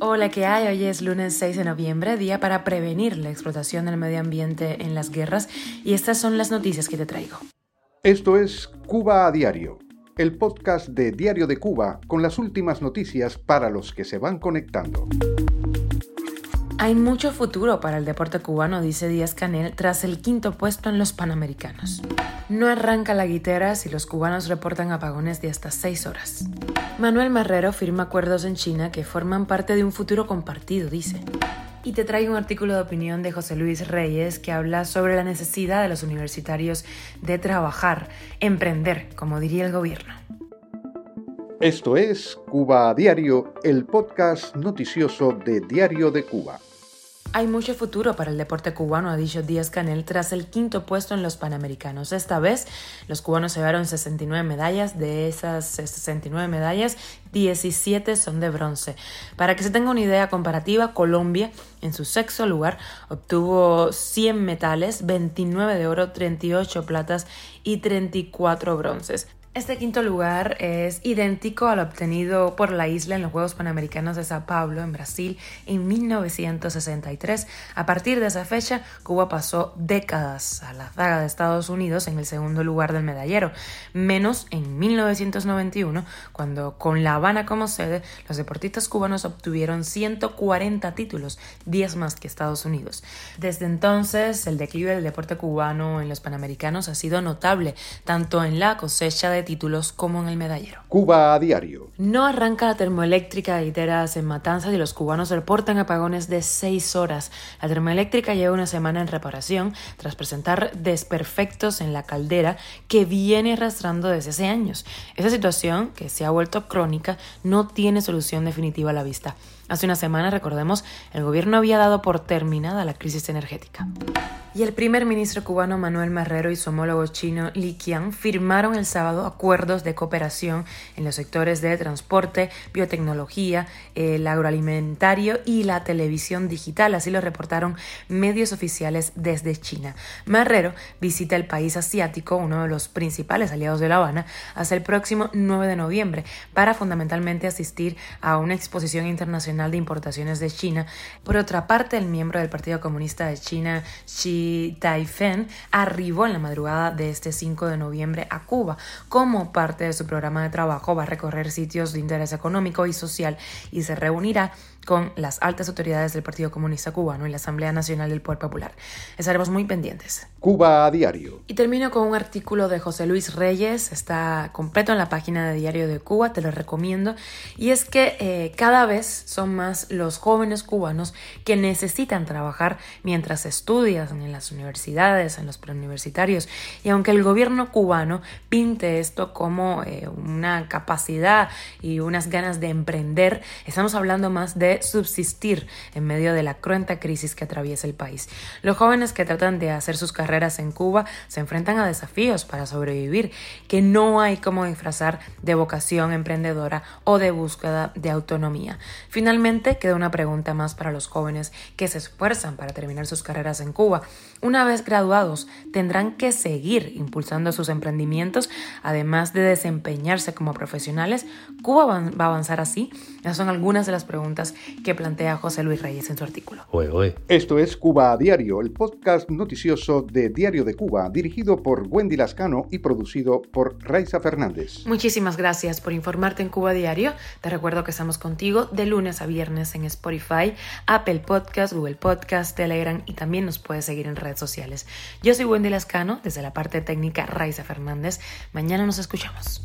Hola, ¿qué hay? Hoy es lunes 6 de noviembre, día para prevenir la explotación del medio ambiente en las guerras y estas son las noticias que te traigo. Esto es Cuba a Diario, el podcast de Diario de Cuba con las últimas noticias para los que se van conectando. Hay mucho futuro para el deporte cubano, dice Díaz Canel, tras el quinto puesto en los Panamericanos. No arranca la guitera si los cubanos reportan apagones de hasta seis horas. Manuel Marrero firma acuerdos en China que forman parte de un futuro compartido, dice. Y te traigo un artículo de opinión de José Luis Reyes que habla sobre la necesidad de los universitarios de trabajar, emprender, como diría el gobierno. Esto es Cuba a Diario, el podcast noticioso de Diario de Cuba. Hay mucho futuro para el deporte cubano, ha dicho Díaz Canel, tras el quinto puesto en los Panamericanos. Esta vez, los cubanos llevaron 69 medallas. De esas 69 medallas, 17 son de bronce. Para que se tenga una idea comparativa, Colombia, en su sexto lugar, obtuvo 100 metales, 29 de oro, 38 platas y 34 bronces. Este quinto lugar es idéntico al obtenido por la isla en los Juegos Panamericanos de Sao Paulo, en Brasil, en 1963. A partir de esa fecha, Cuba pasó décadas a la zaga de Estados Unidos en el segundo lugar del medallero, menos en 1991, cuando con La Habana como sede, los deportistas cubanos obtuvieron 140 títulos, 10 más que Estados Unidos. Desde entonces, el declive del deporte cubano en los Panamericanos ha sido notable, tanto en la cosecha de títulos como en el medallero. Cuba a diario. No arranca la termoeléctrica de Iteras en Matanzas y los cubanos reportan apagones de seis horas. La termoeléctrica lleva una semana en reparación tras presentar desperfectos en la caldera que viene arrastrando desde hace años. Esa situación, que se ha vuelto crónica, no tiene solución definitiva a la vista. Hace una semana, recordemos, el gobierno había dado por terminada la crisis energética. Y el primer ministro cubano Manuel Marrero y su homólogo chino Li Qiang firmaron el sábado acuerdos de cooperación en los sectores de transporte, biotecnología, el agroalimentario y la televisión digital. Así lo reportaron medios oficiales desde China. Marrero visita el país asiático, uno de los principales aliados de La Habana, hasta el próximo 9 de noviembre para fundamentalmente asistir a una exposición internacional de Importaciones de China. Por otra parte, el miembro del Partido Comunista de China, Xi Taifen, arribó en la madrugada de este 5 de noviembre a Cuba. Como parte de su programa de trabajo, va a recorrer sitios de interés económico y social y se reunirá con las altas autoridades del Partido Comunista Cubano y la Asamblea Nacional del Poder Popular. Estaremos muy pendientes. Cuba a diario. Y termino con un artículo de José Luis Reyes, está completo en la página de Diario de Cuba, te lo recomiendo, y es que eh, cada vez son más los jóvenes cubanos que necesitan trabajar mientras estudian en las universidades, en los preuniversitarios, y aunque el gobierno cubano pinte esto como eh, una capacidad y unas ganas de emprender, estamos hablando más de subsistir en medio de la cruenta crisis que atraviesa el país. Los jóvenes que tratan de hacer sus carreras en Cuba se enfrentan a desafíos para sobrevivir que no hay como disfrazar de vocación emprendedora o de búsqueda de autonomía. Finalmente, queda una pregunta más para los jóvenes que se esfuerzan para terminar sus carreras en Cuba. Una vez graduados, tendrán que seguir impulsando sus emprendimientos, además de desempeñarse como profesionales. ¿Cuba va a avanzar así? Esas son algunas de las preguntas que plantea José Luis Reyes en su artículo. Esto es Cuba a Diario, el podcast noticioso de Diario de Cuba, dirigido por Wendy Lascano y producido por Raiza Fernández. Muchísimas gracias por informarte en Cuba Diario. Te recuerdo que estamos contigo de lunes a viernes en Spotify, Apple Podcast, Google Podcast, Telegram y también nos puedes seguir en redes sociales. Yo soy Wendy Lascano, desde la parte técnica Raiza Fernández. Mañana nos escuchamos.